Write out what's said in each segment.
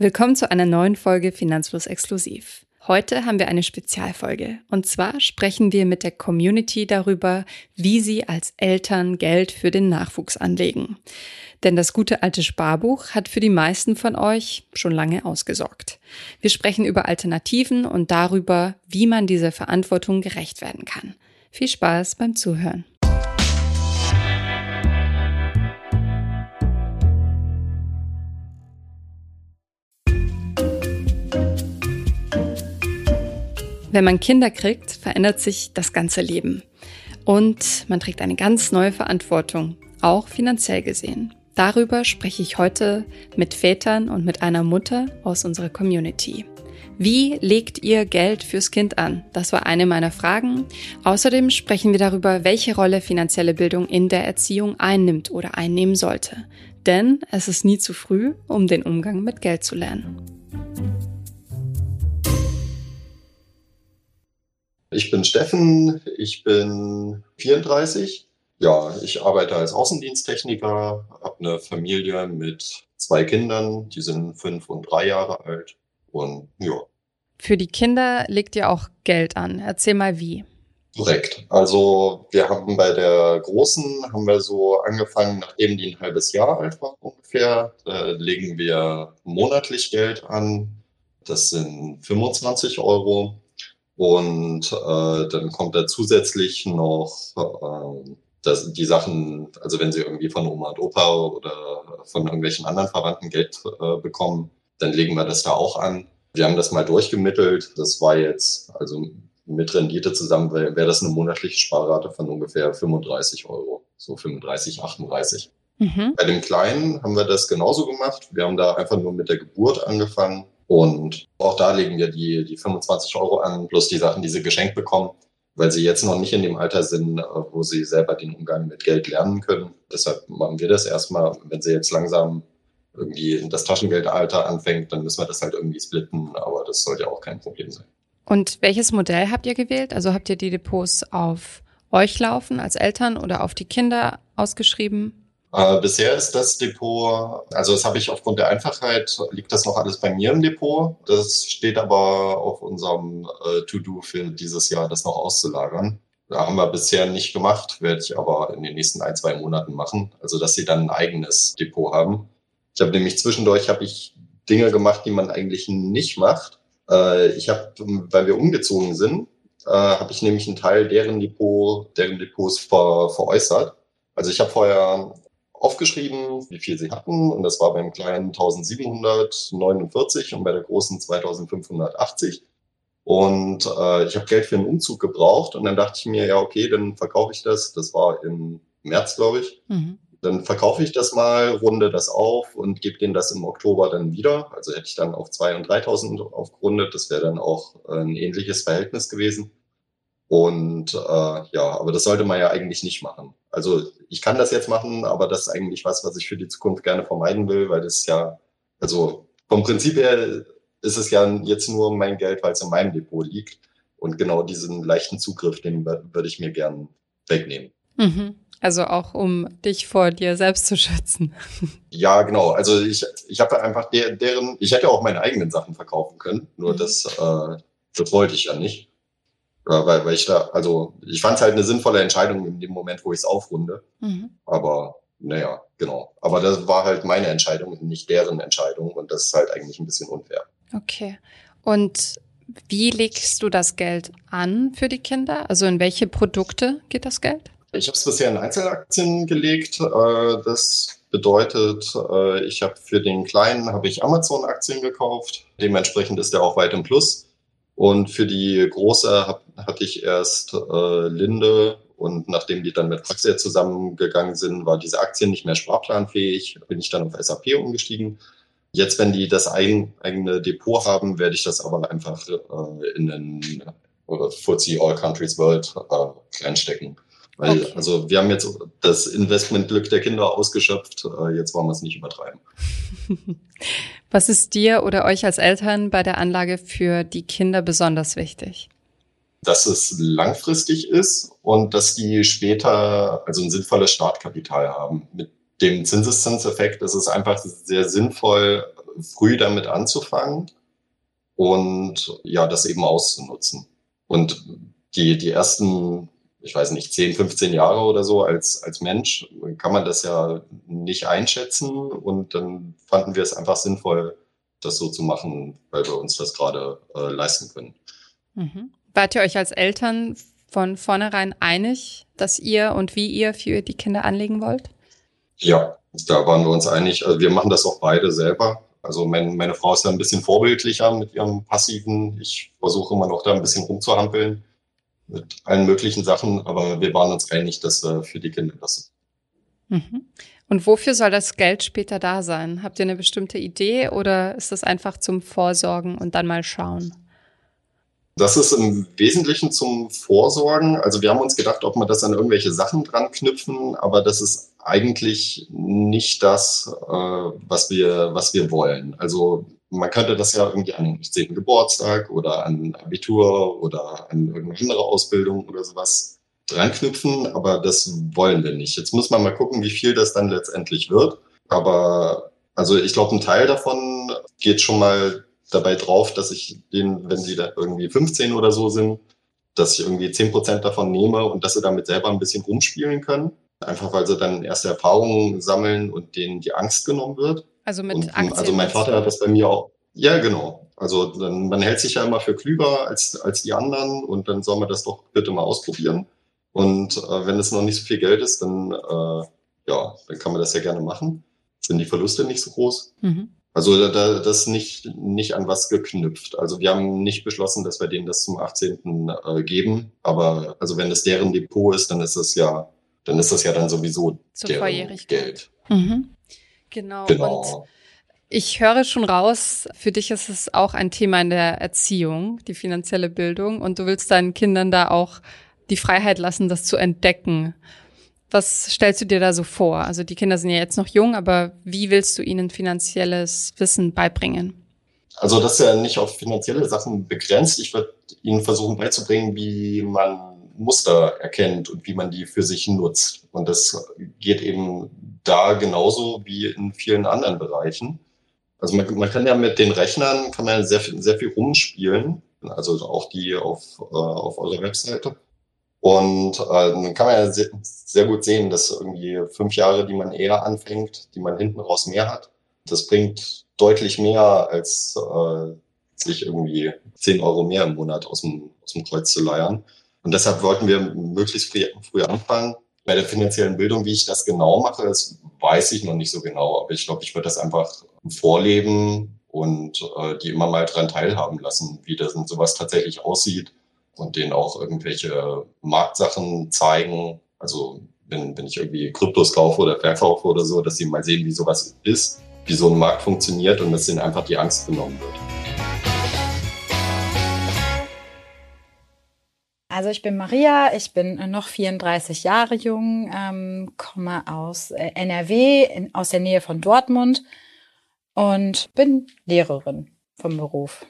Willkommen zu einer neuen Folge Finanzfluss Exklusiv. Heute haben wir eine Spezialfolge. Und zwar sprechen wir mit der Community darüber, wie sie als Eltern Geld für den Nachwuchs anlegen. Denn das gute alte Sparbuch hat für die meisten von euch schon lange ausgesorgt. Wir sprechen über Alternativen und darüber, wie man dieser Verantwortung gerecht werden kann. Viel Spaß beim Zuhören. Wenn man Kinder kriegt, verändert sich das ganze Leben. Und man trägt eine ganz neue Verantwortung, auch finanziell gesehen. Darüber spreche ich heute mit Vätern und mit einer Mutter aus unserer Community. Wie legt ihr Geld fürs Kind an? Das war eine meiner Fragen. Außerdem sprechen wir darüber, welche Rolle finanzielle Bildung in der Erziehung einnimmt oder einnehmen sollte. Denn es ist nie zu früh, um den Umgang mit Geld zu lernen. Ich bin Steffen, ich bin 34. Ja, ich arbeite als Außendiensttechniker, habe eine Familie mit zwei Kindern, die sind fünf und drei Jahre alt. Und ja. Für die Kinder legt ihr auch Geld an. Erzähl mal wie. Korrekt. Also wir haben bei der Großen, haben wir so angefangen, nachdem die ein halbes Jahr alt war ungefähr, äh, legen wir monatlich Geld an. Das sind 25 Euro. Und äh, dann kommt da zusätzlich noch äh, das, die Sachen, also wenn sie irgendwie von Oma und Opa oder von irgendwelchen anderen Verwandten Geld äh, bekommen, dann legen wir das da auch an. Wir haben das mal durchgemittelt. Das war jetzt, also mit Rendite zusammen wäre wär das eine monatliche Sparrate von ungefähr 35 Euro. So 35, 38. Mhm. Bei dem Kleinen haben wir das genauso gemacht. Wir haben da einfach nur mit der Geburt angefangen und auch da legen wir die, die 25 Euro an, plus die Sachen, die sie geschenkt bekommen, weil sie jetzt noch nicht in dem Alter sind, äh, wo sie selber den Umgang mit Geld lernen können. Deshalb machen wir das erstmal, wenn sie jetzt langsam irgendwie in das Taschengeldalter anfängt, dann müssen wir das halt irgendwie splitten, aber das sollte auch kein Problem sein. Und welches Modell habt ihr gewählt? Also habt ihr die Depots auf euch laufen als Eltern oder auf die Kinder ausgeschrieben? Äh, bisher ist das Depot, also das habe ich aufgrund der Einfachheit, liegt das noch alles bei mir im Depot. Das steht aber auf unserem äh, To-Do für dieses Jahr, das noch auszulagern. Da haben wir bisher nicht gemacht, werde ich aber in den nächsten ein, zwei Monaten machen. Also dass sie dann ein eigenes Depot haben. Ich habe nämlich zwischendurch habe ich Dinge gemacht, die man eigentlich nicht macht. Äh, ich habe, weil wir umgezogen sind, äh, habe ich nämlich einen Teil deren Depot, deren Depots ver, veräußert. Also ich habe vorher aufgeschrieben, wie viel sie hatten. Und das war beim kleinen 1749 und bei der großen 2580. Und äh, ich habe Geld für einen Umzug gebraucht. Und dann dachte ich mir, ja, okay, dann verkaufe ich das. Das war im März, glaube ich. Mhm. Dann verkaufe ich das mal, runde das auf und gebe denen das im Oktober dann wieder. Also hätte ich dann auf 2.000 und 3.000 aufgerundet. Das wäre dann auch ein ähnliches Verhältnis gewesen. Und äh, ja, aber das sollte man ja eigentlich nicht machen. Also ich kann das jetzt machen, aber das ist eigentlich was, was ich für die Zukunft gerne vermeiden will, weil das ja, also vom Prinzip her ist es ja jetzt nur mein Geld, weil es in meinem Depot liegt. Und genau diesen leichten Zugriff, den würde ich mir gern wegnehmen. Mhm. Also auch um dich vor dir selbst zu schützen. Ja, genau. Also ich, ich habe einfach der, deren, ich hätte auch meine eigenen Sachen verkaufen können, nur mhm. das, äh, das wollte ich ja nicht. Weil, weil ich da, also ich fand es halt eine sinnvolle Entscheidung in dem Moment, wo ich es aufrunde. Mhm. Aber naja, genau. Aber das war halt meine Entscheidung, nicht deren Entscheidung. Und das ist halt eigentlich ein bisschen unfair. Okay. Und wie legst du das Geld an für die Kinder? Also in welche Produkte geht das Geld? Ich habe es bisher in Einzelaktien gelegt. Äh, das bedeutet, äh, ich habe für den Kleinen habe ich Amazon-Aktien gekauft. Dementsprechend ist der auch weit im Plus. Und für die große hab, hatte ich erst äh, Linde und nachdem die dann mit Praxia zusammengegangen sind, war diese Aktie nicht mehr sparplanfähig, bin ich dann auf SAP umgestiegen. Jetzt, wenn die das ein, eigene Depot haben, werde ich das aber einfach äh, in den äh, FTSE All Countries World äh, reinstecken. Weil, okay. also wir haben jetzt das Investmentglück der Kinder ausgeschöpft, äh, jetzt wollen wir es nicht übertreiben. Was ist dir oder euch als Eltern bei der Anlage für die Kinder besonders wichtig? Dass es langfristig ist und dass die später also ein sinnvolles Startkapital haben. Mit dem Zinseszinseffekt ist es einfach sehr sinnvoll, früh damit anzufangen und ja, das eben auszunutzen. Und die, die ersten, ich weiß nicht, 10, 15 Jahre oder so als, als Mensch kann man das ja nicht einschätzen. Und dann fanden wir es einfach sinnvoll, das so zu machen, weil wir uns das gerade äh, leisten können. Mhm. Wart ihr euch als Eltern von vornherein einig, dass ihr und wie ihr für die Kinder anlegen wollt? Ja, da waren wir uns einig. Also wir machen das auch beide selber. Also mein, meine Frau ist da ein bisschen vorbildlicher mit ihrem Passiven. Ich versuche immer noch da ein bisschen rumzuhampeln mit allen möglichen Sachen, aber wir waren uns einig, dass wir für die Kinder das. Mhm. Und wofür soll das Geld später da sein? Habt ihr eine bestimmte Idee oder ist das einfach zum Vorsorgen und dann mal schauen? Das ist im Wesentlichen zum Vorsorgen. Also wir haben uns gedacht, ob wir das an irgendwelche Sachen dran knüpfen, aber das ist eigentlich nicht das, äh, was wir, was wir wollen. Also man könnte das ja irgendwie an den 10. Geburtstag oder an Abitur oder an irgendeine andere Ausbildung oder sowas dran knüpfen, aber das wollen wir nicht. Jetzt muss man mal gucken, wie viel das dann letztendlich wird. Aber also ich glaube, ein Teil davon geht schon mal dabei drauf, dass ich den, wenn sie da irgendwie 15 oder so sind, dass ich irgendwie 10 Prozent davon nehme und dass sie damit selber ein bisschen rumspielen können. Einfach weil sie dann erste Erfahrungen sammeln und denen die Angst genommen wird. Also mit und, Aktien. Also mein Vater hat das bei mir auch. Ja, genau. Also dann, man hält sich ja immer für klüger als, als die anderen und dann soll man das doch bitte mal ausprobieren. Und äh, wenn es noch nicht so viel Geld ist, dann äh, ja, dann kann man das ja gerne machen. Sind die Verluste nicht so groß? Mhm. Also da, das nicht, nicht an was geknüpft. Also wir haben nicht beschlossen, dass wir denen das zum 18. Äh, geben. Aber also wenn es deren Depot ist, dann ist es ja, dann ist das ja dann sowieso Zur deren Geld. Mhm. Genau. genau. Und ich höre schon raus, für dich ist es auch ein Thema in der Erziehung, die finanzielle Bildung. Und du willst deinen Kindern da auch die Freiheit lassen, das zu entdecken. Was stellst du dir da so vor? Also die Kinder sind ja jetzt noch jung, aber wie willst du ihnen finanzielles Wissen beibringen? Also das ist ja nicht auf finanzielle Sachen begrenzt. Ich würde ihnen versuchen beizubringen, wie man Muster erkennt und wie man die für sich nutzt. Und das geht eben da genauso wie in vielen anderen Bereichen. Also man, man kann ja mit den Rechnern kann man sehr, sehr viel rumspielen. Also auch die auf, äh, auf eurer Webseite. Und äh, dann kann man ja sehr, sehr gut sehen, dass irgendwie fünf Jahre, die man eher anfängt, die man hinten raus mehr hat, das bringt deutlich mehr, als äh, sich irgendwie zehn Euro mehr im Monat aus dem, aus dem Kreuz zu leiern. Und deshalb wollten wir möglichst früh, früh anfangen. Bei der finanziellen Bildung, wie ich das genau mache, das weiß ich noch nicht so genau. Aber ich glaube, ich würde das einfach vorleben und äh, die immer mal dran teilhaben lassen, wie das und sowas tatsächlich aussieht und denen auch irgendwelche Marktsachen zeigen. Also wenn, wenn ich irgendwie Kryptos kaufe oder verkaufe oder so, dass sie mal sehen, wie sowas ist, wie so ein Markt funktioniert und dass ihnen einfach die Angst genommen wird. Also ich bin Maria, ich bin noch 34 Jahre jung, ähm, komme aus äh, NRW, in, aus der Nähe von Dortmund und bin Lehrerin vom Beruf.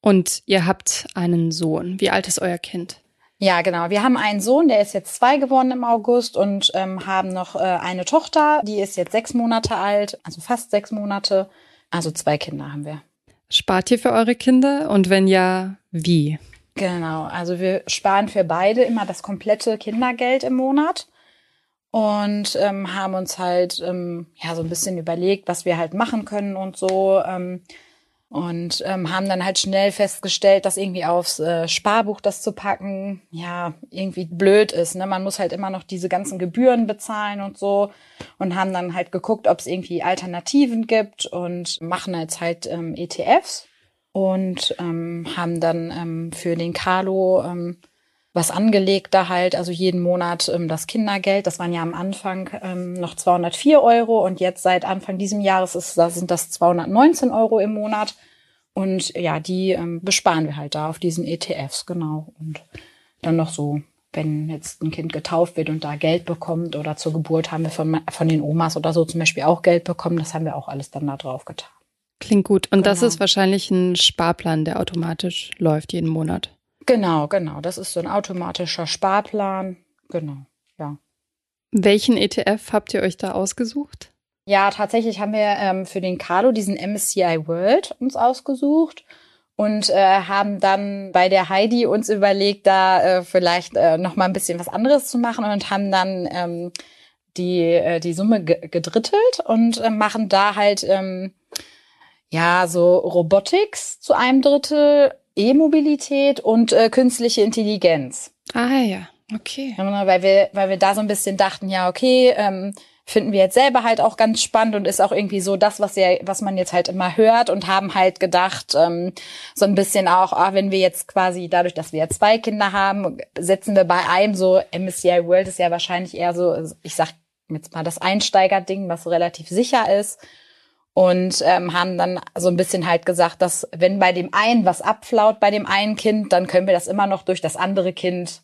Und ihr habt einen Sohn. Wie alt ist euer Kind? Ja, genau. Wir haben einen Sohn, der ist jetzt zwei geworden im August und ähm, haben noch äh, eine Tochter, die ist jetzt sechs Monate alt, also fast sechs Monate. Also zwei Kinder haben wir. Spart ihr für eure Kinder und wenn ja, wie? Genau, also wir sparen für beide immer das komplette Kindergeld im Monat und ähm, haben uns halt ähm, ja so ein bisschen überlegt, was wir halt machen können und so. Ähm, und ähm, haben dann halt schnell festgestellt, dass irgendwie aufs äh, Sparbuch das zu packen, ja, irgendwie blöd ist. Ne? Man muss halt immer noch diese ganzen Gebühren bezahlen und so. Und haben dann halt geguckt, ob es irgendwie Alternativen gibt und machen jetzt halt ähm, ETFs und ähm, haben dann ähm, für den Carlo ähm, was angelegt da halt, also jeden Monat ähm, das Kindergeld. Das waren ja am Anfang ähm, noch 204 Euro und jetzt seit Anfang diesem Jahres ist, da sind das 219 Euro im Monat. Und ja, die ähm, besparen wir halt da auf diesen ETFs, genau. Und dann noch so, wenn jetzt ein Kind getauft wird und da Geld bekommt oder zur Geburt haben wir von, von den Omas oder so zum Beispiel auch Geld bekommen, das haben wir auch alles dann da drauf getan. Klingt gut. Und genau. das ist wahrscheinlich ein Sparplan, der automatisch läuft jeden Monat. Genau, genau. Das ist so ein automatischer Sparplan. Genau, ja. Welchen ETF habt ihr euch da ausgesucht? Ja, tatsächlich haben wir ähm, für den Carlo diesen MSCI World uns ausgesucht und äh, haben dann bei der Heidi uns überlegt, da äh, vielleicht äh, noch mal ein bisschen was anderes zu machen und haben dann ähm, die äh, die Summe gedrittelt und äh, machen da halt ähm, ja so Robotics zu einem Drittel, E-Mobilität und äh, künstliche Intelligenz. Ah ja, okay. Ja, weil wir weil wir da so ein bisschen dachten, ja okay. Ähm, finden wir jetzt selber halt auch ganz spannend und ist auch irgendwie so das, was ja, was man jetzt halt immer hört und haben halt gedacht, ähm, so ein bisschen auch, ah, wenn wir jetzt quasi dadurch, dass wir zwei Kinder haben, setzen wir bei einem so, MSCI World ist ja wahrscheinlich eher so, ich sag jetzt mal das Einsteigerding, was so relativ sicher ist. Und ähm, haben dann so ein bisschen halt gesagt, dass wenn bei dem einen was abflaut bei dem einen Kind, dann können wir das immer noch durch das andere Kind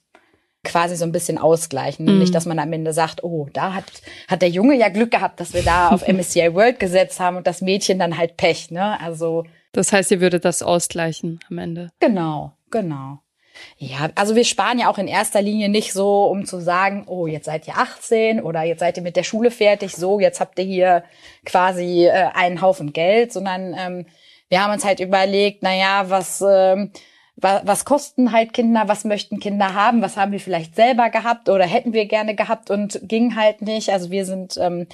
quasi so ein bisschen ausgleichen. Mhm. Nicht, dass man am Ende sagt, oh, da hat, hat der Junge ja Glück gehabt, dass wir da auf MSCI World gesetzt haben und das Mädchen dann halt Pech, ne? Also. Das heißt, ihr würdet das ausgleichen am Ende. Genau, genau. Ja, also wir sparen ja auch in erster Linie nicht so, um zu sagen, oh, jetzt seid ihr 18 oder jetzt seid ihr mit der Schule fertig, so, jetzt habt ihr hier quasi äh, einen Haufen Geld, sondern ähm, wir haben uns halt überlegt, na ja, was ähm, was, was kosten halt Kinder, was möchten Kinder haben, was haben wir vielleicht selber gehabt oder hätten wir gerne gehabt und ging halt nicht. Also wir sind ähm,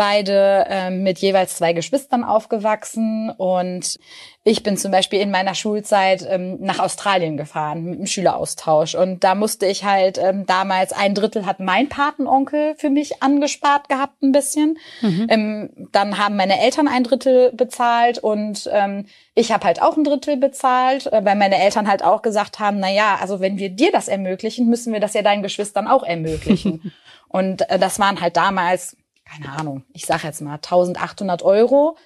beide ähm, mit jeweils zwei Geschwistern aufgewachsen und ich bin zum Beispiel in meiner Schulzeit ähm, nach Australien gefahren mit einem Schüleraustausch und da musste ich halt ähm, damals ein Drittel hat mein Patenonkel für mich angespart gehabt ein bisschen. Mhm. Ähm, dann haben meine Eltern ein Drittel bezahlt und ähm, ich habe halt auch ein Drittel bezahlt, äh, weil meine Eltern halt auch gesagt haben, na ja, also wenn wir dir das ermöglichen, müssen wir das ja deinen Geschwistern auch ermöglichen. und äh, das waren halt damals keine Ahnung, ich sage jetzt mal 1800 Euro.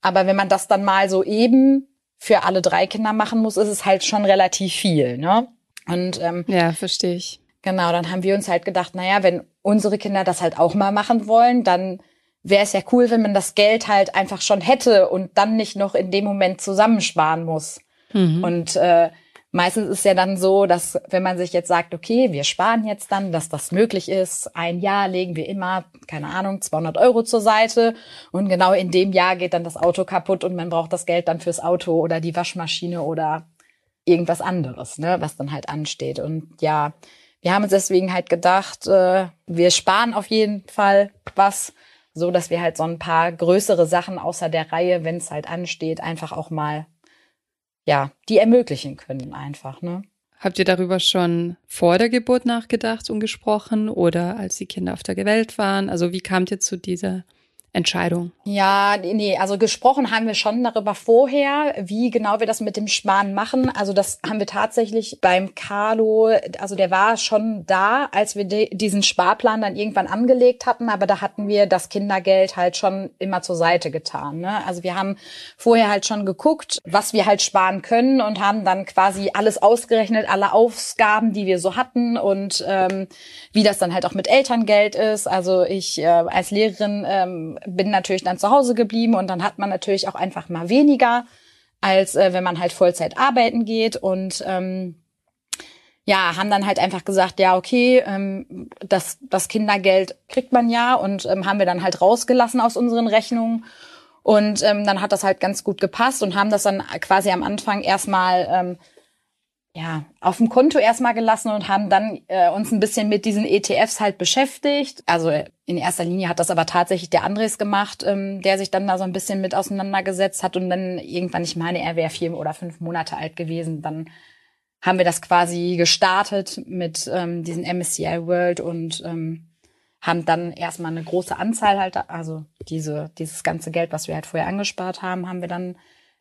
Aber wenn man das dann mal so eben für alle drei Kinder machen muss, ist es halt schon relativ viel, ne? Und ähm, ja, verstehe ich. Genau, dann haben wir uns halt gedacht, naja, wenn unsere Kinder das halt auch mal machen wollen, dann wäre es ja cool, wenn man das Geld halt einfach schon hätte und dann nicht noch in dem Moment zusammensparen muss. Mhm. Und äh, Meistens ist ja dann so, dass wenn man sich jetzt sagt, okay, wir sparen jetzt dann, dass das möglich ist, ein Jahr legen wir immer, keine Ahnung, 200 Euro zur Seite und genau in dem Jahr geht dann das Auto kaputt und man braucht das Geld dann fürs Auto oder die Waschmaschine oder irgendwas anderes, ne, was dann halt ansteht. Und ja, wir haben uns deswegen halt gedacht, äh, wir sparen auf jeden Fall was, so dass wir halt so ein paar größere Sachen außer der Reihe, wenn es halt ansteht, einfach auch mal ja, die ermöglichen können einfach, ne? Habt ihr darüber schon vor der Geburt nachgedacht und gesprochen oder als die Kinder auf der Welt waren? Also wie kamt ihr zu dieser Entscheidung? Ja, nee, also gesprochen haben wir schon darüber vorher, wie genau wir das mit dem Sparen machen. Also das haben wir tatsächlich beim Carlo, also der war schon da, als wir diesen Sparplan dann irgendwann angelegt hatten, aber da hatten wir das Kindergeld halt schon immer zur Seite getan. Ne? Also wir haben vorher halt schon geguckt, was wir halt sparen können und haben dann quasi alles ausgerechnet, alle Ausgaben, die wir so hatten und ähm, wie das dann halt auch mit Elterngeld ist. Also ich äh, als Lehrerin ähm, bin natürlich dann zu Hause geblieben und dann hat man natürlich auch einfach mal weniger, als äh, wenn man halt Vollzeit arbeiten geht und ähm, ja, haben dann halt einfach gesagt, ja, okay, ähm, das, das Kindergeld kriegt man ja und ähm, haben wir dann halt rausgelassen aus unseren Rechnungen. Und ähm, dann hat das halt ganz gut gepasst und haben das dann quasi am Anfang erstmal ähm, ja, auf dem Konto erstmal gelassen und haben dann äh, uns ein bisschen mit diesen ETFs halt beschäftigt. Also in erster Linie hat das aber tatsächlich der Andres gemacht, ähm, der sich dann da so ein bisschen mit auseinandergesetzt hat und dann irgendwann, ich meine, er wäre vier oder fünf Monate alt gewesen, dann haben wir das quasi gestartet mit ähm, diesen MSCI World und ähm, haben dann erstmal eine große Anzahl halt, also diese, dieses ganze Geld, was wir halt vorher angespart haben, haben wir dann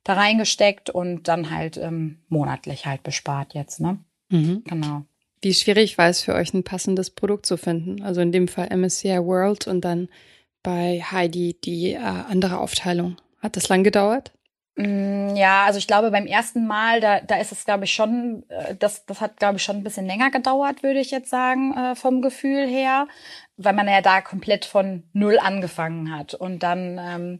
da reingesteckt und dann halt ähm, monatlich halt bespart jetzt, ne? Mhm. Genau. Wie schwierig war es für euch, ein passendes Produkt zu finden? Also in dem Fall MSCI World und dann bei Heidi die äh, andere Aufteilung. Hat das lang gedauert? Mm, ja, also ich glaube, beim ersten Mal, da, da ist es, glaube ich, schon, äh, das, das hat, glaube ich, schon ein bisschen länger gedauert, würde ich jetzt sagen, äh, vom Gefühl her, weil man ja da komplett von null angefangen hat. Und dann ähm,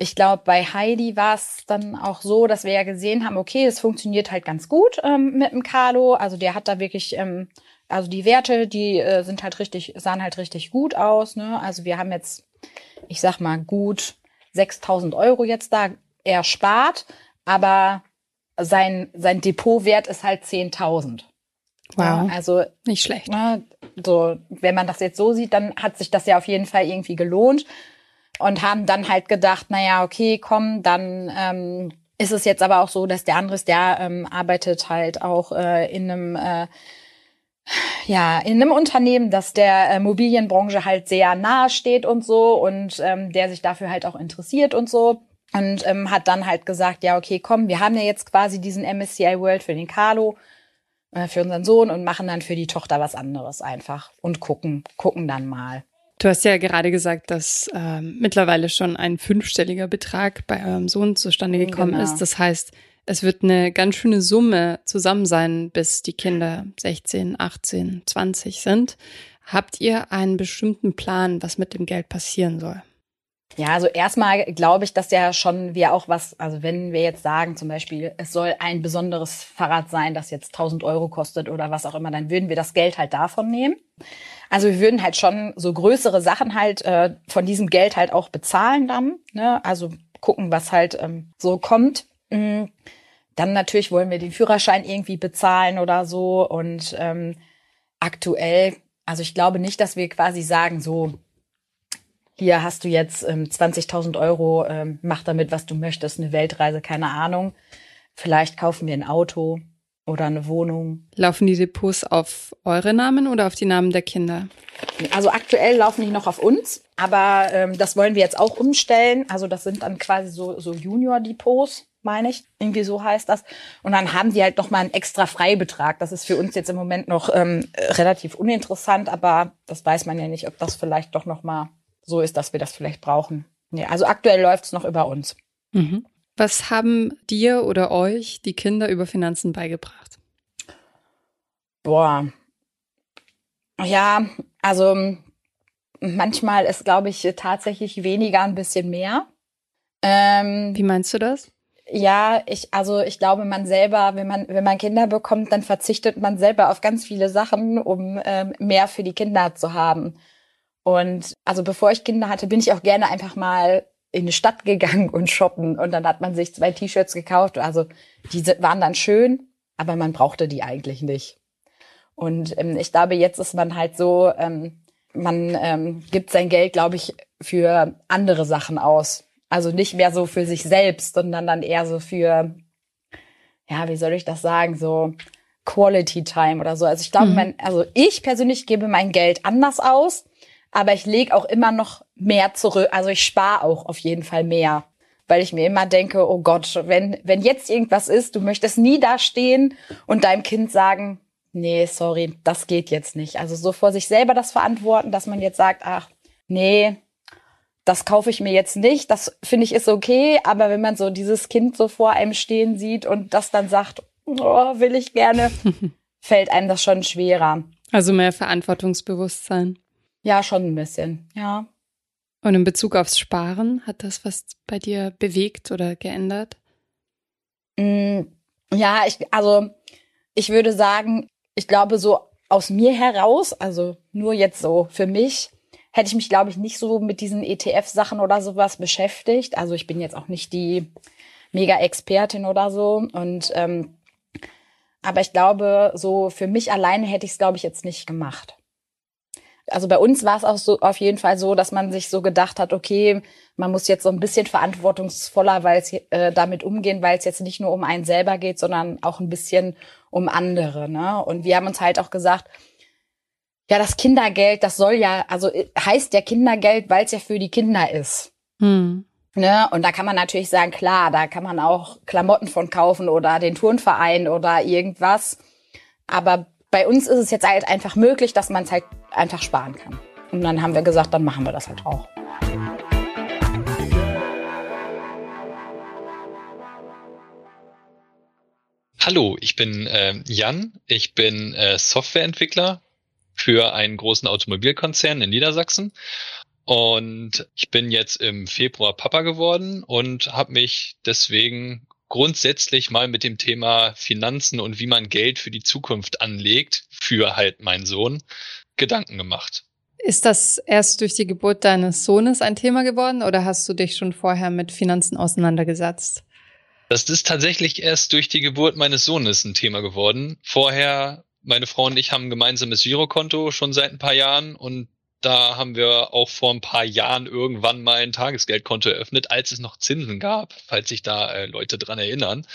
ich glaube, bei Heidi war es dann auch so, dass wir ja gesehen haben, okay, es funktioniert halt ganz gut ähm, mit dem Carlo. Also der hat da wirklich, ähm, also die Werte, die äh, sind halt richtig, sahen halt richtig gut aus. Ne? Also wir haben jetzt ich sag mal, gut 6000 Euro jetzt da erspart, aber sein, sein Depotwert ist halt 10.000. Wow. also nicht schlecht. Ne, so, wenn man das jetzt so sieht, dann hat sich das ja auf jeden Fall irgendwie gelohnt und haben dann halt gedacht, na ja, okay, komm, dann ähm, ist es jetzt aber auch so, dass der Andres, der ähm, arbeitet halt auch äh, in einem äh, ja, in einem Unternehmen, das der äh, Mobilienbranche halt sehr nahe steht und so und ähm, der sich dafür halt auch interessiert und so und ähm, hat dann halt gesagt, ja, okay, komm, wir haben ja jetzt quasi diesen MSCI World für den Carlo, äh, für unseren Sohn und machen dann für die Tochter was anderes einfach und gucken, gucken dann mal. Du hast ja gerade gesagt, dass ähm, mittlerweile schon ein fünfstelliger Betrag bei eurem Sohn zustande gekommen genau. ist. Das heißt, es wird eine ganz schöne Summe zusammen sein, bis die Kinder 16, 18, 20 sind. Habt ihr einen bestimmten Plan, was mit dem Geld passieren soll? Ja, also erstmal glaube ich, dass ja schon wir auch was, also wenn wir jetzt sagen zum Beispiel, es soll ein besonderes Fahrrad sein, das jetzt 1000 Euro kostet oder was auch immer, dann würden wir das Geld halt davon nehmen. Also wir würden halt schon so größere Sachen halt äh, von diesem Geld halt auch bezahlen dann. Ne? Also gucken, was halt ähm, so kommt. Mhm. Dann natürlich wollen wir den Führerschein irgendwie bezahlen oder so. Und ähm, aktuell, also ich glaube nicht, dass wir quasi sagen, so, hier hast du jetzt ähm, 20.000 Euro, ähm, mach damit, was du möchtest, eine Weltreise, keine Ahnung. Vielleicht kaufen wir ein Auto oder eine Wohnung. Laufen die Depots auf eure Namen oder auf die Namen der Kinder? Also aktuell laufen die noch auf uns, aber ähm, das wollen wir jetzt auch umstellen. Also das sind dann quasi so, so Junior-Depots, meine ich. Irgendwie so heißt das. Und dann haben die halt noch mal einen extra Freibetrag. Das ist für uns jetzt im Moment noch ähm, relativ uninteressant, aber das weiß man ja nicht, ob das vielleicht doch noch mal so ist, dass wir das vielleicht brauchen. Nee, also aktuell läuft es noch über uns. Mhm. Was haben dir oder euch die Kinder über Finanzen beigebracht? Boah. Ja, also manchmal ist, glaube ich, tatsächlich weniger ein bisschen mehr. Ähm, Wie meinst du das? Ja, ich, also ich glaube, man selber, wenn man, wenn man Kinder bekommt, dann verzichtet man selber auf ganz viele Sachen, um ähm, mehr für die Kinder zu haben. Und also bevor ich Kinder hatte, bin ich auch gerne einfach mal in die Stadt gegangen und shoppen und dann hat man sich zwei T-Shirts gekauft. Also die waren dann schön, aber man brauchte die eigentlich nicht. Und ähm, ich glaube, jetzt ist man halt so, ähm, man ähm, gibt sein Geld, glaube ich, für andere Sachen aus. Also nicht mehr so für sich selbst, sondern dann eher so für, ja, wie soll ich das sagen, so Quality Time oder so. Also ich glaube, mhm. man, also ich persönlich gebe mein Geld anders aus aber ich lege auch immer noch mehr zurück. Also ich spare auch auf jeden Fall mehr, weil ich mir immer denke, oh Gott, wenn, wenn jetzt irgendwas ist, du möchtest nie da stehen und deinem Kind sagen, nee, sorry, das geht jetzt nicht. Also so vor sich selber das verantworten, dass man jetzt sagt, ach, nee, das kaufe ich mir jetzt nicht, das finde ich ist okay, aber wenn man so dieses Kind so vor einem stehen sieht und das dann sagt, oh, will ich gerne, fällt einem das schon schwerer. Also mehr Verantwortungsbewusstsein. Ja, schon ein bisschen, ja. Und in Bezug aufs Sparen, hat das was bei dir bewegt oder geändert? Mm, ja, ich, also ich würde sagen, ich glaube, so aus mir heraus, also nur jetzt so für mich, hätte ich mich, glaube ich, nicht so mit diesen ETF-Sachen oder sowas beschäftigt. Also ich bin jetzt auch nicht die Mega-Expertin oder so. Und ähm, aber ich glaube, so für mich alleine hätte ich es, glaube ich, jetzt nicht gemacht also bei uns war es auch so auf jeden Fall so, dass man sich so gedacht hat, okay, man muss jetzt so ein bisschen verantwortungsvoller weil es, äh, damit umgehen, weil es jetzt nicht nur um einen selber geht, sondern auch ein bisschen um andere. Ne? Und wir haben uns halt auch gesagt, ja, das Kindergeld, das soll ja, also äh, heißt ja Kindergeld, weil es ja für die Kinder ist. Hm. Ne? Und da kann man natürlich sagen, klar, da kann man auch Klamotten von kaufen oder den Turnverein oder irgendwas. Aber bei uns ist es jetzt halt einfach möglich, dass man es halt einfach sparen kann. Und dann haben wir gesagt, dann machen wir das halt auch. Hallo, ich bin äh, Jan. Ich bin äh, Softwareentwickler für einen großen Automobilkonzern in Niedersachsen. Und ich bin jetzt im Februar Papa geworden und habe mich deswegen grundsätzlich mal mit dem Thema Finanzen und wie man Geld für die Zukunft anlegt, für halt meinen Sohn, Gedanken gemacht. Ist das erst durch die Geburt deines Sohnes ein Thema geworden oder hast du dich schon vorher mit Finanzen auseinandergesetzt? Das ist tatsächlich erst durch die Geburt meines Sohnes ein Thema geworden. Vorher, meine Frau und ich haben ein gemeinsames Girokonto schon seit ein paar Jahren und da haben wir auch vor ein paar Jahren irgendwann mal ein Tagesgeldkonto eröffnet, als es noch Zinsen gab, falls sich da äh, Leute dran erinnern.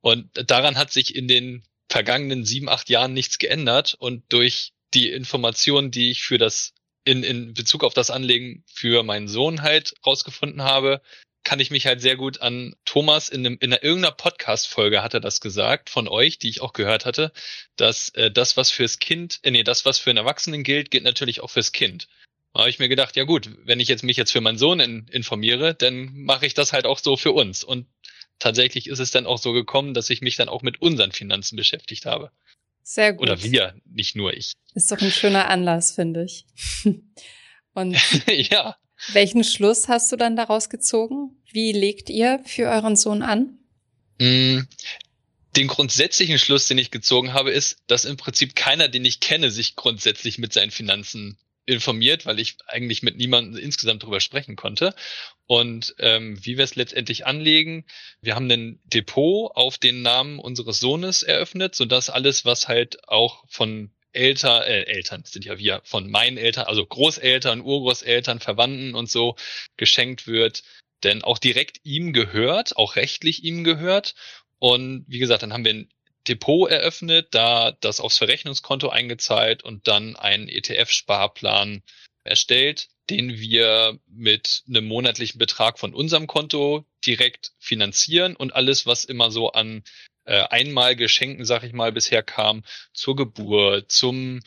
Und daran hat sich in den vergangenen sieben, acht Jahren nichts geändert. Und durch die Informationen, die ich für das in, in Bezug auf das Anlegen für meinen Sohn halt rausgefunden habe, kann ich mich halt sehr gut an Thomas in, einem, in einer, irgendeiner Podcast-Folge hat er das gesagt von euch, die ich auch gehört hatte, dass äh, das, was fürs Kind, äh, nee, das, was für einen Erwachsenen gilt, gilt natürlich auch fürs Kind. Da habe ich mir gedacht, ja gut, wenn ich jetzt mich jetzt für meinen Sohn in, informiere, dann mache ich das halt auch so für uns. Und tatsächlich ist es dann auch so gekommen, dass ich mich dann auch mit unseren Finanzen beschäftigt habe. Sehr gut. Oder wir, nicht nur ich. Ist doch ein schöner Anlass, finde ich. Und ja. Welchen Schluss hast du dann daraus gezogen? Wie legt ihr für euren Sohn an? Mm, den grundsätzlichen Schluss, den ich gezogen habe, ist, dass im Prinzip keiner, den ich kenne, sich grundsätzlich mit seinen Finanzen informiert, weil ich eigentlich mit niemandem insgesamt darüber sprechen konnte. Und ähm, wie wir es letztendlich anlegen, wir haben ein Depot auf den Namen unseres Sohnes eröffnet, sodass alles, was halt auch von Eltern, äh, Eltern sind ja wir, von meinen Eltern, also Großeltern, Urgroßeltern, Verwandten und so geschenkt wird, denn auch direkt ihm gehört, auch rechtlich ihm gehört. Und wie gesagt, dann haben wir ein Depot eröffnet, da das aufs Verrechnungskonto eingezahlt und dann einen ETF-Sparplan erstellt, den wir mit einem monatlichen Betrag von unserem Konto direkt finanzieren und alles, was immer so an äh, einmal Geschenken, sag ich mal, bisher kam, zur Geburt, zum,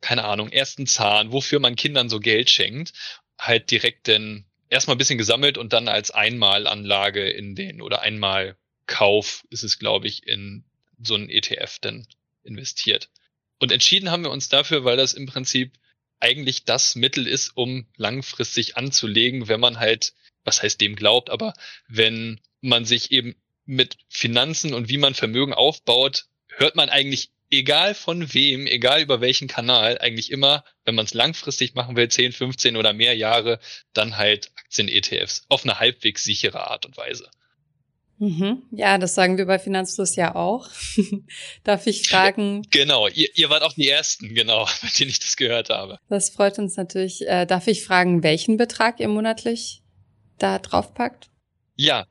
keine Ahnung, ersten Zahn, wofür man Kindern so Geld schenkt, halt direkt denn erstmal ein bisschen gesammelt und dann als Einmalanlage in den oder Einmalkauf ist es, glaube ich, in so einen ETF dann investiert. Und entschieden haben wir uns dafür, weil das im Prinzip eigentlich das Mittel ist, um langfristig anzulegen, wenn man halt, was heißt dem glaubt, aber wenn man sich eben mit Finanzen und wie man Vermögen aufbaut, hört man eigentlich egal von wem, egal über welchen Kanal, eigentlich immer, wenn man es langfristig machen will, 10, 15 oder mehr Jahre, dann halt Aktien-ETFs auf eine halbwegs sichere Art und Weise. Mhm. Ja, das sagen wir bei Finanzfluss ja auch. Darf ich fragen? Genau, ihr, ihr wart auch die Ersten, genau, bei denen ich das gehört habe. Das freut uns natürlich. Äh, darf ich fragen, welchen Betrag ihr monatlich da draufpackt? Ja,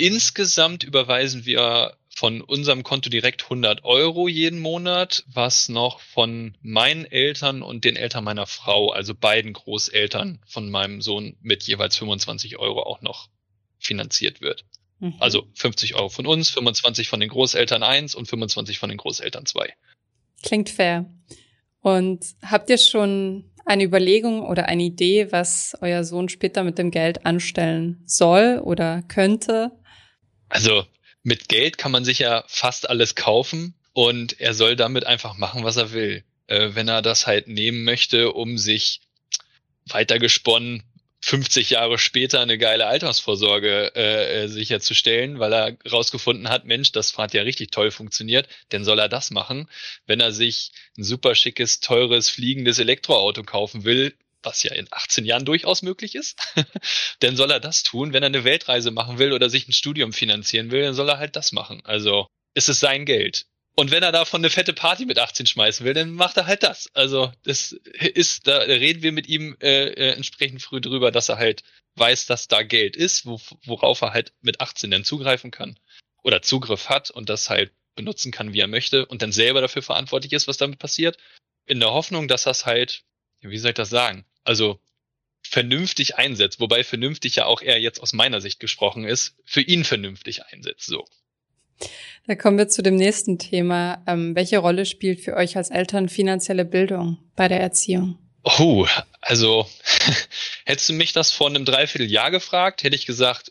Insgesamt überweisen wir von unserem Konto direkt 100 Euro jeden Monat, was noch von meinen Eltern und den Eltern meiner Frau, also beiden Großeltern von meinem Sohn mit jeweils 25 Euro auch noch finanziert wird. Mhm. Also 50 Euro von uns, 25 von den Großeltern eins und 25 von den Großeltern zwei. Klingt fair. Und habt ihr schon eine Überlegung oder eine Idee, was euer Sohn später mit dem Geld anstellen soll oder könnte? Also mit Geld kann man sich ja fast alles kaufen und er soll damit einfach machen, was er will. Äh, wenn er das halt nehmen möchte, um sich weitergesponnen 50 Jahre später eine geile Altersvorsorge äh, äh, sicherzustellen, weil er rausgefunden hat, Mensch, das hat ja richtig toll funktioniert, dann soll er das machen. Wenn er sich ein super schickes, teures, fliegendes Elektroauto kaufen will, was ja in 18 Jahren durchaus möglich ist, dann soll er das tun. Wenn er eine Weltreise machen will oder sich ein Studium finanzieren will, dann soll er halt das machen. Also ist es sein Geld. Und wenn er davon eine fette Party mit 18 schmeißen will, dann macht er halt das. Also das ist, da reden wir mit ihm äh, äh, entsprechend früh drüber, dass er halt weiß, dass da Geld ist, wo, worauf er halt mit 18 dann zugreifen kann oder Zugriff hat und das halt benutzen kann, wie er möchte und dann selber dafür verantwortlich ist, was damit passiert. In der Hoffnung, dass das halt wie soll ich das sagen? Also vernünftig einsetzt, wobei vernünftig ja auch eher jetzt aus meiner Sicht gesprochen ist, für ihn vernünftig einsetzt, so. Da kommen wir zu dem nächsten Thema. Ähm, welche Rolle spielt für euch als Eltern finanzielle Bildung bei der Erziehung? Oh, also hättest du mich das vor einem Dreivierteljahr gefragt, hätte ich gesagt,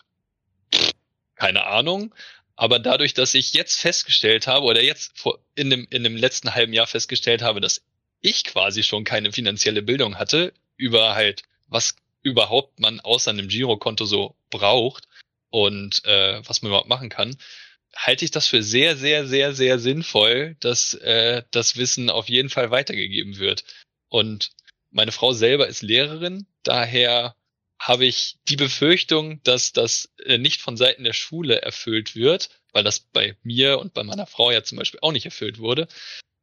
keine Ahnung. Aber dadurch, dass ich jetzt festgestellt habe oder jetzt vor, in dem, in dem letzten halben Jahr festgestellt habe, dass ich quasi schon keine finanzielle Bildung hatte über halt, was überhaupt man außer einem Girokonto so braucht und äh, was man überhaupt machen kann, halte ich das für sehr, sehr, sehr, sehr sinnvoll, dass äh, das Wissen auf jeden Fall weitergegeben wird. Und Meine Frau selber ist Lehrerin, daher habe ich die Befürchtung, dass das äh, nicht von Seiten der Schule erfüllt wird, weil das bei mir und bei meiner Frau ja zum Beispiel auch nicht erfüllt wurde.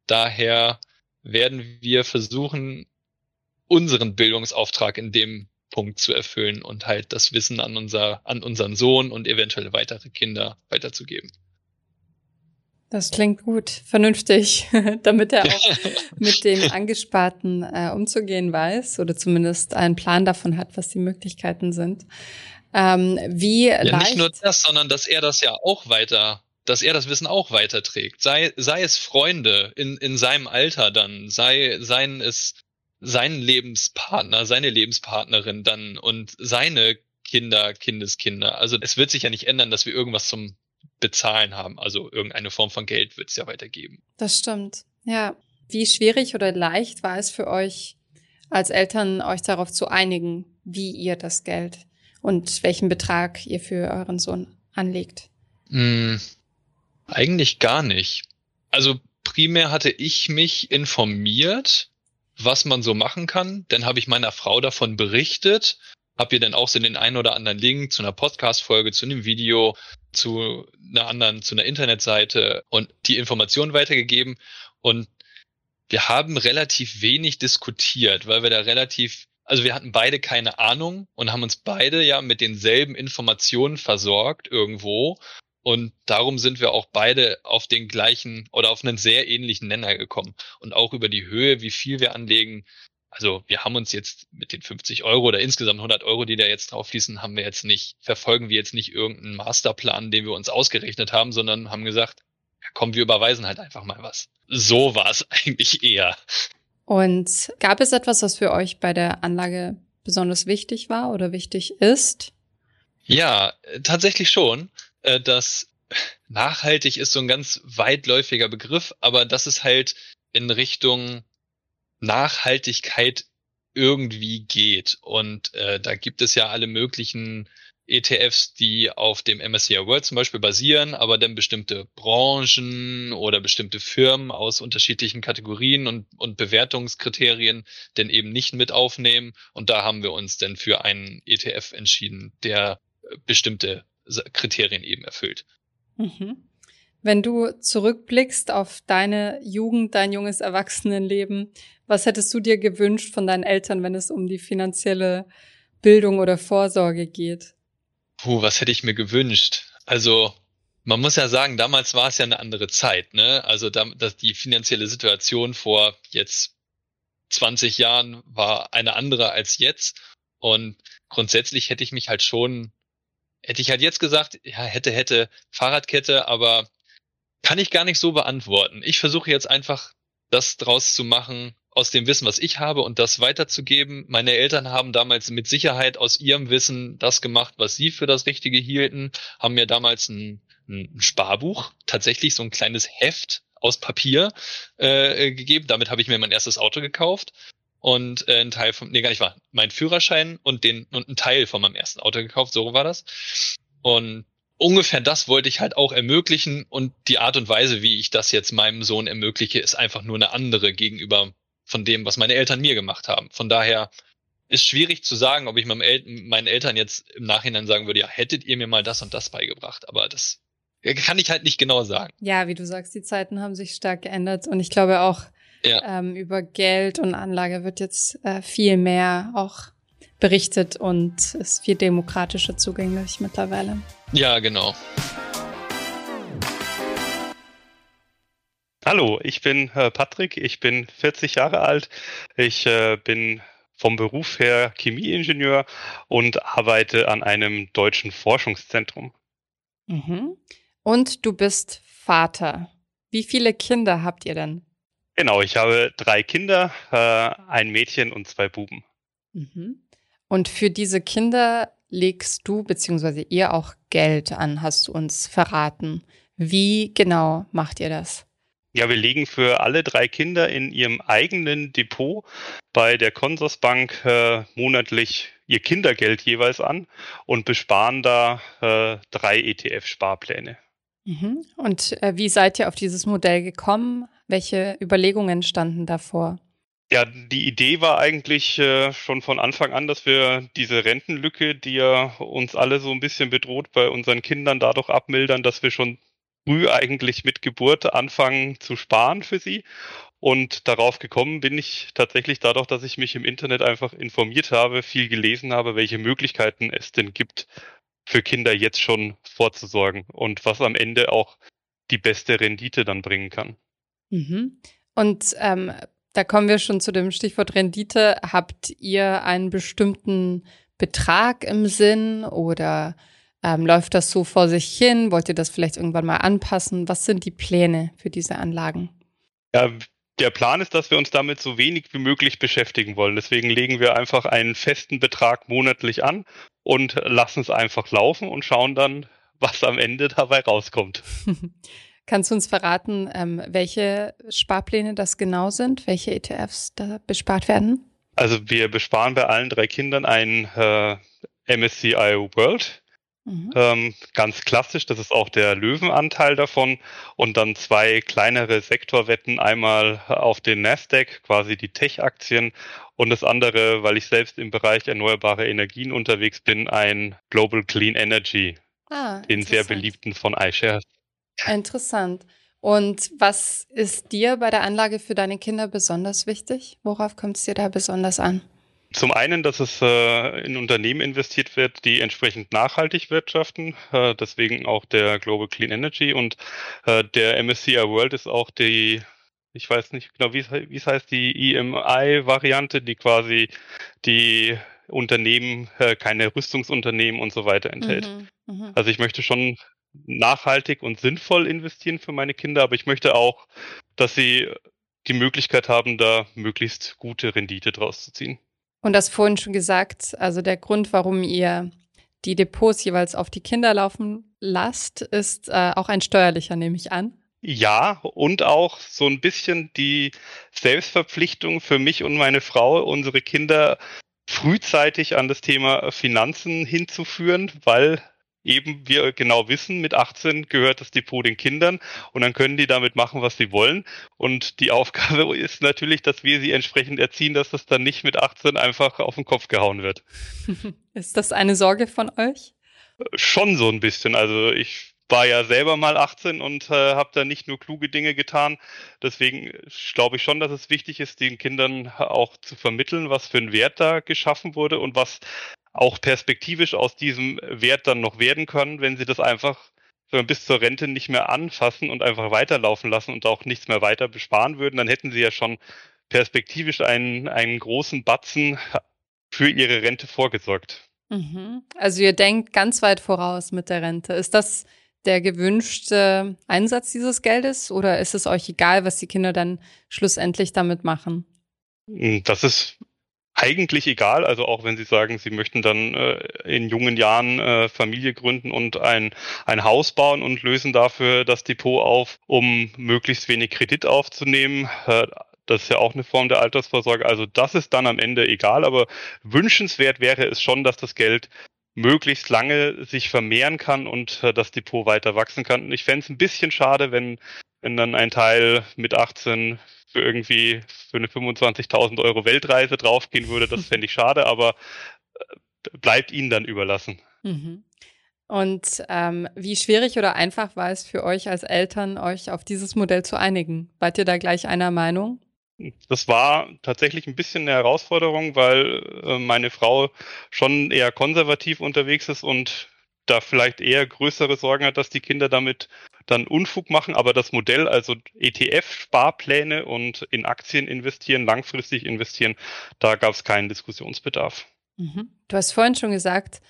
Daher werden wir versuchen, unseren Bildungsauftrag in dem Punkt zu erfüllen und halt das Wissen an unser, an unseren Sohn und eventuell weitere Kinder weiterzugeben. Das klingt gut, vernünftig, damit er auch mit dem Angesparten äh, umzugehen weiß oder zumindest einen Plan davon hat, was die Möglichkeiten sind. Ähm, wie ja, leicht nicht nur das, sondern dass er das ja auch weiter, dass er das Wissen auch weiterträgt. Sei, sei es Freunde in, in seinem Alter dann, sei, seien es seinen Lebenspartner, seine Lebenspartnerin dann und seine Kinder, Kindeskinder. Also es wird sich ja nicht ändern, dass wir irgendwas zum Bezahlen haben. Also irgendeine Form von Geld wird es ja weitergeben. Das stimmt. Ja. Wie schwierig oder leicht war es für euch als Eltern, euch darauf zu einigen, wie ihr das Geld und welchen Betrag ihr für euren Sohn anlegt? Hm, eigentlich gar nicht. Also primär hatte ich mich informiert, was man so machen kann. Dann habe ich meiner Frau davon berichtet habe ihr dann auch so den einen oder anderen Link zu einer Podcast-Folge, zu einem Video, zu einer anderen, zu einer Internetseite und die Informationen weitergegeben. Und wir haben relativ wenig diskutiert, weil wir da relativ, also wir hatten beide keine Ahnung und haben uns beide ja mit denselben Informationen versorgt irgendwo. Und darum sind wir auch beide auf den gleichen oder auf einen sehr ähnlichen Nenner gekommen. Und auch über die Höhe, wie viel wir anlegen, also wir haben uns jetzt mit den 50 Euro oder insgesamt 100 Euro, die da jetzt drauf fließen, haben wir jetzt nicht, verfolgen wir jetzt nicht irgendeinen Masterplan, den wir uns ausgerechnet haben, sondern haben gesagt, ja, komm, wir überweisen halt einfach mal was. So war es eigentlich eher. Und gab es etwas, was für euch bei der Anlage besonders wichtig war oder wichtig ist? Ja, tatsächlich schon. Äh, das nachhaltig ist so ein ganz weitläufiger Begriff, aber das ist halt in Richtung Nachhaltigkeit irgendwie geht. Und äh, da gibt es ja alle möglichen ETFs, die auf dem MSCI World zum Beispiel basieren, aber dann bestimmte Branchen oder bestimmte Firmen aus unterschiedlichen Kategorien und, und Bewertungskriterien denn eben nicht mit aufnehmen. Und da haben wir uns dann für einen ETF entschieden, der äh, bestimmte Kriterien eben erfüllt. Mhm. Wenn du zurückblickst auf deine Jugend, dein junges Erwachsenenleben, was hättest du dir gewünscht von deinen Eltern, wenn es um die finanzielle Bildung oder Vorsorge geht? Puh, was hätte ich mir gewünscht? Also, man muss ja sagen, damals war es ja eine andere Zeit, ne? Also, da, dass die finanzielle Situation vor jetzt 20 Jahren war eine andere als jetzt. Und grundsätzlich hätte ich mich halt schon, hätte ich halt jetzt gesagt, ja, hätte, hätte Fahrradkette, aber kann ich gar nicht so beantworten. Ich versuche jetzt einfach, das draus zu machen, aus dem Wissen, was ich habe und das weiterzugeben. Meine Eltern haben damals mit Sicherheit aus ihrem Wissen das gemacht, was sie für das Richtige hielten, haben mir damals ein, ein Sparbuch, tatsächlich so ein kleines Heft aus Papier äh, gegeben. Damit habe ich mir mein erstes Auto gekauft und äh, ein Teil von, nee, gar nicht wahr, mein Führerschein und den und ein Teil von meinem ersten Auto gekauft, so war das. Und ungefähr das wollte ich halt auch ermöglichen und die Art und Weise, wie ich das jetzt meinem Sohn ermögliche, ist einfach nur eine andere gegenüber von dem, was meine Eltern mir gemacht haben. Von daher ist schwierig zu sagen, ob ich meinem El meinen Eltern jetzt im Nachhinein sagen würde, ja, hättet ihr mir mal das und das beigebracht, aber das kann ich halt nicht genau sagen. Ja, wie du sagst, die Zeiten haben sich stark geändert und ich glaube auch ja. ähm, über Geld und Anlage wird jetzt äh, viel mehr auch berichtet und ist viel demokratischer zugänglich mittlerweile. Ja, genau. Hallo, ich bin äh, Patrick, ich bin 40 Jahre alt. Ich äh, bin vom Beruf her Chemieingenieur und arbeite an einem deutschen Forschungszentrum. Mhm. Und du bist Vater. Wie viele Kinder habt ihr denn? Genau, ich habe drei Kinder, äh, ein Mädchen und zwei Buben. Mhm. Und für diese Kinder legst du bzw. ihr auch Geld an, hast du uns verraten. Wie genau macht ihr das? Ja, wir legen für alle drei Kinder in ihrem eigenen Depot bei der Consorsbank äh, monatlich ihr Kindergeld jeweils an und besparen da äh, drei ETF-Sparpläne. Mhm. Und äh, wie seid ihr auf dieses Modell gekommen? Welche Überlegungen standen davor? Ja, die Idee war eigentlich äh, schon von Anfang an, dass wir diese Rentenlücke, die ja uns alle so ein bisschen bedroht, bei unseren Kindern dadurch abmildern, dass wir schon früh eigentlich mit Geburt anfangen zu sparen für sie. Und darauf gekommen bin ich tatsächlich dadurch, dass ich mich im Internet einfach informiert habe, viel gelesen habe, welche Möglichkeiten es denn gibt, für Kinder jetzt schon vorzusorgen und was am Ende auch die beste Rendite dann bringen kann. Mhm. Und ähm, da kommen wir schon zu dem Stichwort Rendite. Habt ihr einen bestimmten Betrag im Sinn oder ähm, läuft das so vor sich hin? Wollt ihr das vielleicht irgendwann mal anpassen? Was sind die Pläne für diese Anlagen? Ja, der Plan ist, dass wir uns damit so wenig wie möglich beschäftigen wollen. Deswegen legen wir einfach einen festen Betrag monatlich an und lassen es einfach laufen und schauen dann, was am Ende dabei rauskommt. Kannst du uns verraten, ähm, welche Sparpläne das genau sind, welche ETFs da bespart werden? Also wir besparen bei allen drei Kindern ein äh, MSCI World Mhm. Ähm, ganz klassisch, das ist auch der Löwenanteil davon. Und dann zwei kleinere Sektorwetten, einmal auf den Nasdaq, quasi die Tech-Aktien, und das andere, weil ich selbst im Bereich erneuerbare Energien unterwegs bin, ein Global Clean Energy, ah, den sehr beliebten von iShares. Interessant. Und was ist dir bei der Anlage für deine Kinder besonders wichtig? Worauf kommt es dir da besonders an? Zum einen, dass es äh, in Unternehmen investiert wird, die entsprechend nachhaltig wirtschaften, äh, deswegen auch der Global Clean Energy und äh, der MSCI World ist auch die, ich weiß nicht genau, wie es, heißt, die EMI-Variante, die quasi die Unternehmen, äh, keine Rüstungsunternehmen und so weiter enthält. Mhm, mh. Also ich möchte schon nachhaltig und sinnvoll investieren für meine Kinder, aber ich möchte auch, dass sie die Möglichkeit haben, da möglichst gute Rendite draus zu ziehen. Und das vorhin schon gesagt, also der Grund, warum ihr die Depots jeweils auf die Kinder laufen lasst, ist äh, auch ein steuerlicher, nehme ich an. Ja, und auch so ein bisschen die Selbstverpflichtung für mich und meine Frau, unsere Kinder frühzeitig an das Thema Finanzen hinzuführen, weil eben wir genau wissen, mit 18 gehört das Depot den Kindern und dann können die damit machen, was sie wollen. Und die Aufgabe ist natürlich, dass wir sie entsprechend erziehen, dass das dann nicht mit 18 einfach auf den Kopf gehauen wird. Ist das eine Sorge von euch? Schon so ein bisschen. Also ich war ja selber mal 18 und äh, habe da nicht nur kluge Dinge getan. Deswegen glaube ich schon, dass es wichtig ist, den Kindern auch zu vermitteln, was für ein Wert da geschaffen wurde und was auch perspektivisch aus diesem Wert dann noch werden können, wenn sie das einfach bis zur Rente nicht mehr anfassen und einfach weiterlaufen lassen und auch nichts mehr weiter besparen würden, dann hätten sie ja schon perspektivisch einen, einen großen Batzen für ihre Rente vorgesorgt. Mhm. Also ihr denkt ganz weit voraus mit der Rente. Ist das der gewünschte Einsatz dieses Geldes oder ist es euch egal, was die Kinder dann schlussendlich damit machen? Das ist eigentlich egal. Also auch wenn Sie sagen, Sie möchten dann äh, in jungen Jahren äh, Familie gründen und ein, ein Haus bauen und lösen dafür das Depot auf, um möglichst wenig Kredit aufzunehmen. Äh, das ist ja auch eine Form der Altersvorsorge. Also das ist dann am Ende egal, aber wünschenswert wäre es schon, dass das Geld möglichst lange sich vermehren kann und äh, das Depot weiter wachsen kann. Und ich fände es ein bisschen schade, wenn, wenn dann ein Teil mit 18 für irgendwie für eine 25.000 Euro Weltreise draufgehen würde, das fände ich schade, aber äh, bleibt Ihnen dann überlassen. Mhm. Und ähm, wie schwierig oder einfach war es für euch als Eltern, euch auf dieses Modell zu einigen? Wart ihr da gleich einer Meinung? Das war tatsächlich ein bisschen eine Herausforderung, weil äh, meine Frau schon eher konservativ unterwegs ist und da vielleicht eher größere Sorgen hat, dass die Kinder damit dann Unfug machen, aber das Modell, also ETF-Sparpläne und in Aktien investieren, langfristig investieren, da gab es keinen Diskussionsbedarf. Mhm. Du hast vorhin schon gesagt,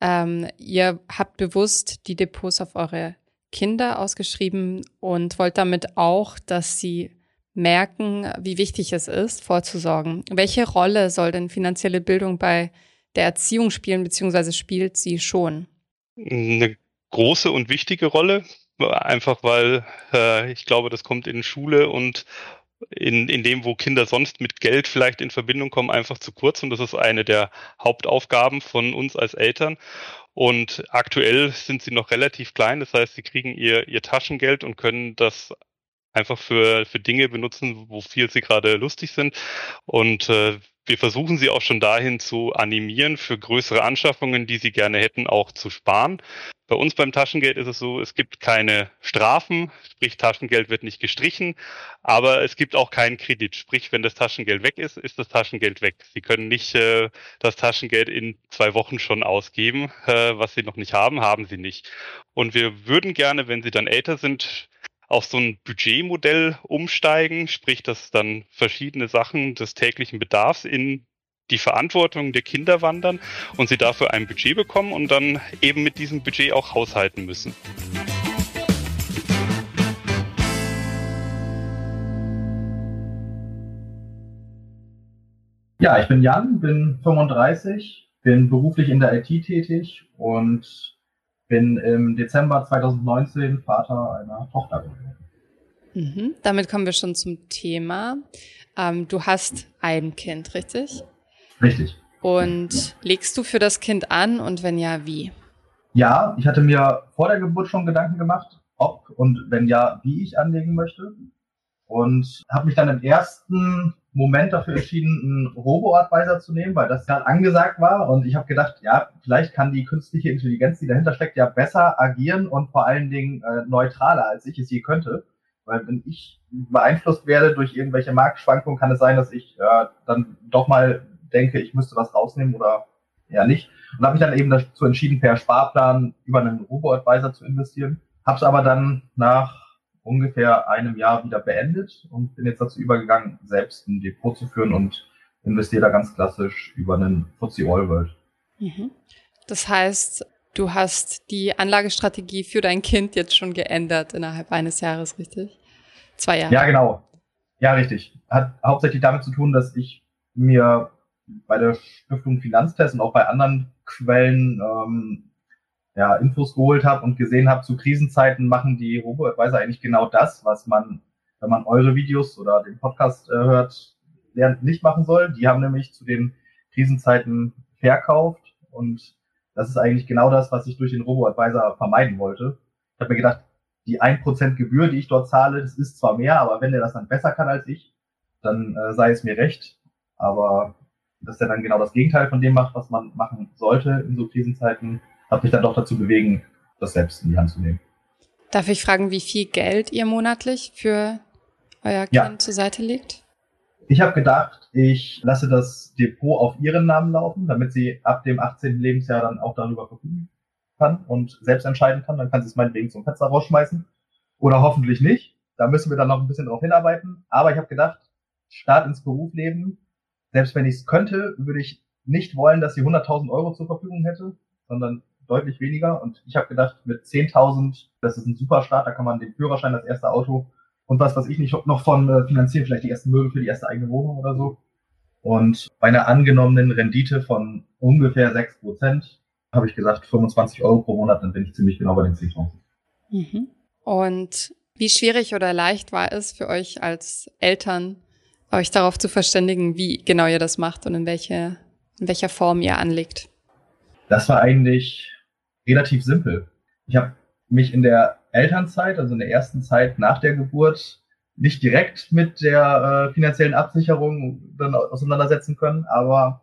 ähm, ihr habt bewusst die Depots auf eure Kinder ausgeschrieben und wollt damit auch, dass sie merken, wie wichtig es ist, vorzusorgen. Welche Rolle soll denn finanzielle Bildung bei der Erziehung spielen, beziehungsweise spielt sie schon? Eine große und wichtige Rolle. Einfach weil äh, ich glaube, das kommt in Schule und in, in dem, wo Kinder sonst mit Geld vielleicht in Verbindung kommen, einfach zu kurz. Und das ist eine der Hauptaufgaben von uns als Eltern. Und aktuell sind sie noch relativ klein. Das heißt, sie kriegen ihr, ihr Taschengeld und können das einfach für, für Dinge benutzen, wofür sie gerade lustig sind. Und äh, wir versuchen sie auch schon dahin zu animieren, für größere Anschaffungen, die sie gerne hätten, auch zu sparen. Bei uns beim Taschengeld ist es so, es gibt keine Strafen, sprich Taschengeld wird nicht gestrichen, aber es gibt auch keinen Kredit. Sprich, wenn das Taschengeld weg ist, ist das Taschengeld weg. Sie können nicht äh, das Taschengeld in zwei Wochen schon ausgeben, äh, was Sie noch nicht haben, haben Sie nicht. Und wir würden gerne, wenn Sie dann älter sind, auf so ein Budgetmodell umsteigen, sprich, dass dann verschiedene Sachen des täglichen Bedarfs in die Verantwortung der Kinder wandern und sie dafür ein Budget bekommen und dann eben mit diesem Budget auch haushalten müssen. Ja, ich bin Jan, bin 35, bin beruflich in der IT tätig und bin im Dezember 2019 Vater einer Tochter geworden. Mhm, damit kommen wir schon zum Thema. Ähm, du hast ein Kind, richtig? Richtig. Und legst du für das Kind an und wenn ja, wie? Ja, ich hatte mir vor der Geburt schon Gedanken gemacht, ob und wenn ja, wie ich anlegen möchte. Und habe mich dann im ersten Moment dafür entschieden, einen Robo-Advisor zu nehmen, weil das gerade angesagt war. Und ich habe gedacht, ja, vielleicht kann die künstliche Intelligenz, die dahinter steckt, ja besser agieren und vor allen Dingen äh, neutraler, als ich es je könnte. Weil wenn ich beeinflusst werde durch irgendwelche Marktschwankungen, kann es sein, dass ich äh, dann doch mal denke, ich müsste was rausnehmen oder ja nicht. Und habe mich dann eben dazu entschieden, per Sparplan über einen Robo-Advisor zu investieren. Habe es aber dann nach ungefähr einem Jahr wieder beendet und bin jetzt dazu übergegangen, selbst ein Depot zu führen und investiere da ganz klassisch über einen FTSE All World. Mhm. Das heißt, du hast die Anlagestrategie für dein Kind jetzt schon geändert innerhalb eines Jahres, richtig? Zwei Jahre. Ja, genau. Ja, richtig. Hat hauptsächlich damit zu tun, dass ich mir bei der Stiftung Finanztest und auch bei anderen Quellen ähm, ja, Infos geholt habe und gesehen habe, zu Krisenzeiten machen die Robo-Advisor eigentlich genau das, was man, wenn man eure Videos oder den Podcast äh, hört, lernt, nicht machen soll. Die haben nämlich zu den Krisenzeiten verkauft und das ist eigentlich genau das, was ich durch den Robo-Advisor vermeiden wollte. Ich habe mir gedacht, die 1% Gebühr, die ich dort zahle, das ist zwar mehr, aber wenn der das dann besser kann als ich, dann äh, sei es mir recht. Aber dass er dann genau das Gegenteil von dem macht, was man machen sollte in so Krisenzeiten, hat mich dann doch dazu bewegen, das selbst in die Hand zu nehmen. Darf ich fragen, wie viel Geld ihr monatlich für euer Kind ja. zur Seite legt? Ich habe gedacht, ich lasse das Depot auf ihren Namen laufen, damit sie ab dem 18. Lebensjahr dann auch darüber verfügen kann und selbst entscheiden kann. Dann kann sie es meinetwegen zum Fenster rausschmeißen. Oder hoffentlich nicht. Da müssen wir dann noch ein bisschen drauf hinarbeiten. Aber ich habe gedacht, Start ins Berufsleben selbst wenn ich es könnte, würde ich nicht wollen, dass sie 100.000 Euro zur Verfügung hätte, sondern deutlich weniger. Und ich habe gedacht, mit 10.000, das ist ein super Start, da kann man den Führerschein, das erste Auto und was, was ich nicht noch von äh, finanzieren, vielleicht die ersten Möbel für die erste eigene Wohnung oder so. Und bei einer angenommenen Rendite von ungefähr 6 Prozent habe ich gesagt, 25 Euro pro Monat, dann bin ich ziemlich genau bei den 10.000. Mhm. Und wie schwierig oder leicht war es für euch als Eltern, euch darauf zu verständigen, wie genau ihr das macht und in, welche, in welcher Form ihr anlegt? Das war eigentlich relativ simpel. Ich habe mich in der Elternzeit, also in der ersten Zeit nach der Geburt, nicht direkt mit der äh, finanziellen Absicherung dann auseinandersetzen können, aber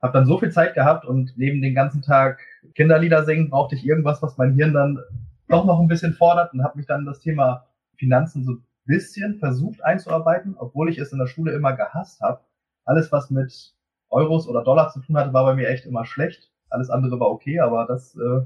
habe dann so viel Zeit gehabt und neben den ganzen Tag Kinderlieder singen brauchte ich irgendwas, was mein Hirn dann doch noch ein bisschen fordert und habe mich dann das Thema Finanzen so bisschen versucht einzuarbeiten, obwohl ich es in der Schule immer gehasst habe. Alles, was mit Euros oder Dollar zu tun hatte, war bei mir echt immer schlecht. Alles andere war okay, aber das äh,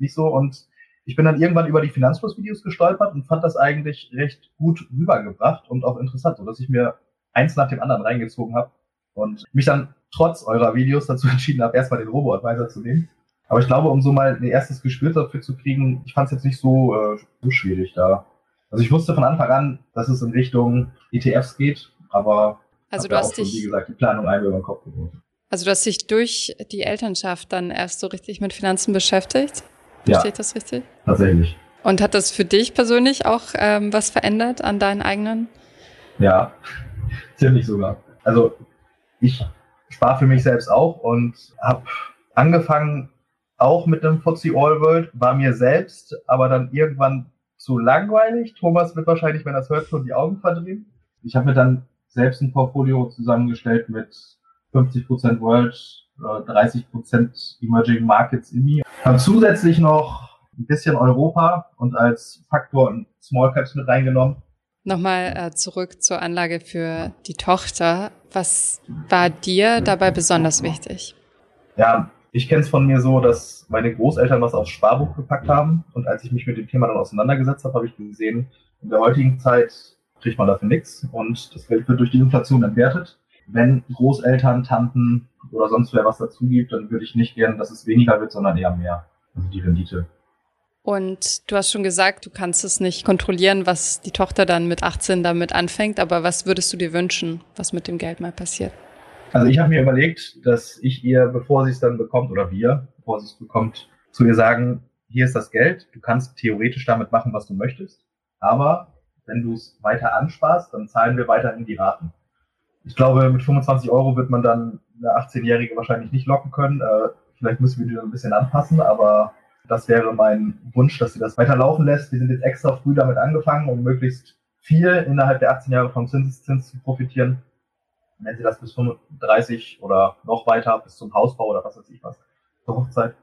nicht so. Und ich bin dann irgendwann über die Finanzfluss-Videos gestolpert und fand das eigentlich recht gut rübergebracht und auch interessant, so dass ich mir eins nach dem anderen reingezogen habe und mich dann trotz eurer Videos dazu entschieden habe, erstmal den Robo-Advisor zu nehmen. Aber ich glaube, um so mal ein erstes Gespür dafür zu kriegen, ich fand es jetzt nicht so, äh, so schwierig, da also ich wusste von Anfang an, dass es in Richtung ETFs geht, aber also du hast schon, dich, wie gesagt, die Planung einmal über den Kopf geworfen. Also du hast dich durch die Elternschaft dann erst so richtig mit Finanzen beschäftigt? Verstehe ja, das richtig? Tatsächlich. Und hat das für dich persönlich auch ähm, was verändert an deinen eigenen? Ja, ziemlich sogar. Also ich spare für mich selbst auch und habe angefangen auch mit einem FTSE All World, war mir selbst, aber dann irgendwann zu langweilig. Thomas wird wahrscheinlich, wenn er es hört, schon die Augen verdrehen. Ich habe mir dann selbst ein Portfolio zusammengestellt mit 50% World, 30% Emerging Markets IMI. Habe zusätzlich noch ein bisschen Europa und als Faktor in Small Caps mit reingenommen. Nochmal äh, zurück zur Anlage für die Tochter. Was war dir dabei besonders wichtig? Ja, ich kenne es von mir so, dass meine Großeltern was aufs Sparbuch gepackt haben. Und als ich mich mit dem Thema dann auseinandergesetzt habe, habe ich gesehen, in der heutigen Zeit kriegt man dafür nichts und das Geld wird durch die Inflation entwertet. Wenn Großeltern, Tanten oder sonst wer was dazu gibt, dann würde ich nicht gern, dass es weniger wird, sondern eher mehr. Also die Rendite. Und du hast schon gesagt, du kannst es nicht kontrollieren, was die Tochter dann mit 18 damit anfängt, aber was würdest du dir wünschen, was mit dem Geld mal passiert? Also ich habe mir überlegt, dass ich ihr, bevor sie es dann bekommt, oder wir, bevor sie es bekommt, zu ihr sagen, hier ist das Geld, du kannst theoretisch damit machen, was du möchtest, aber wenn du es weiter ansparst, dann zahlen wir weiterhin die Raten. Ich glaube, mit 25 Euro wird man dann eine 18-Jährige wahrscheinlich nicht locken können. Äh, vielleicht müssen wir die dann ein bisschen anpassen, aber das wäre mein Wunsch, dass sie das weiterlaufen lässt. Wir sind jetzt extra früh damit angefangen, um möglichst viel innerhalb der 18 Jahre vom Zinseszins zu profitieren. Wenn sie das bis 35 oder noch weiter, bis zum Hausbau oder was weiß ich was, zur Hochzeit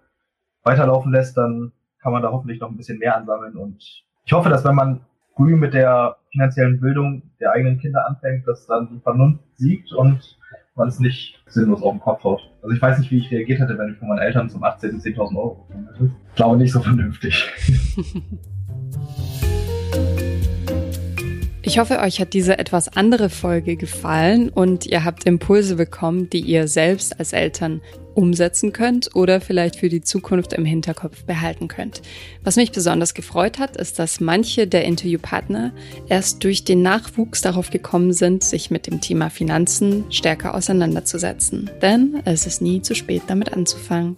weiterlaufen lässt, dann kann man da hoffentlich noch ein bisschen mehr ansammeln. Und ich hoffe, dass wenn man früh mit der finanziellen Bildung der eigenen Kinder anfängt, dass dann die Vernunft siegt und man es nicht sinnlos auf den Kopf haut. Also ich weiß nicht, wie ich reagiert hätte, wenn ich von meinen Eltern zum 18. 10.000 Euro bekommen hätte. Ich glaube nicht so vernünftig. Ich hoffe, euch hat diese etwas andere Folge gefallen und ihr habt Impulse bekommen, die ihr selbst als Eltern umsetzen könnt oder vielleicht für die Zukunft im Hinterkopf behalten könnt. Was mich besonders gefreut hat, ist, dass manche der Interviewpartner erst durch den Nachwuchs darauf gekommen sind, sich mit dem Thema Finanzen stärker auseinanderzusetzen. Denn es ist nie zu spät, damit anzufangen.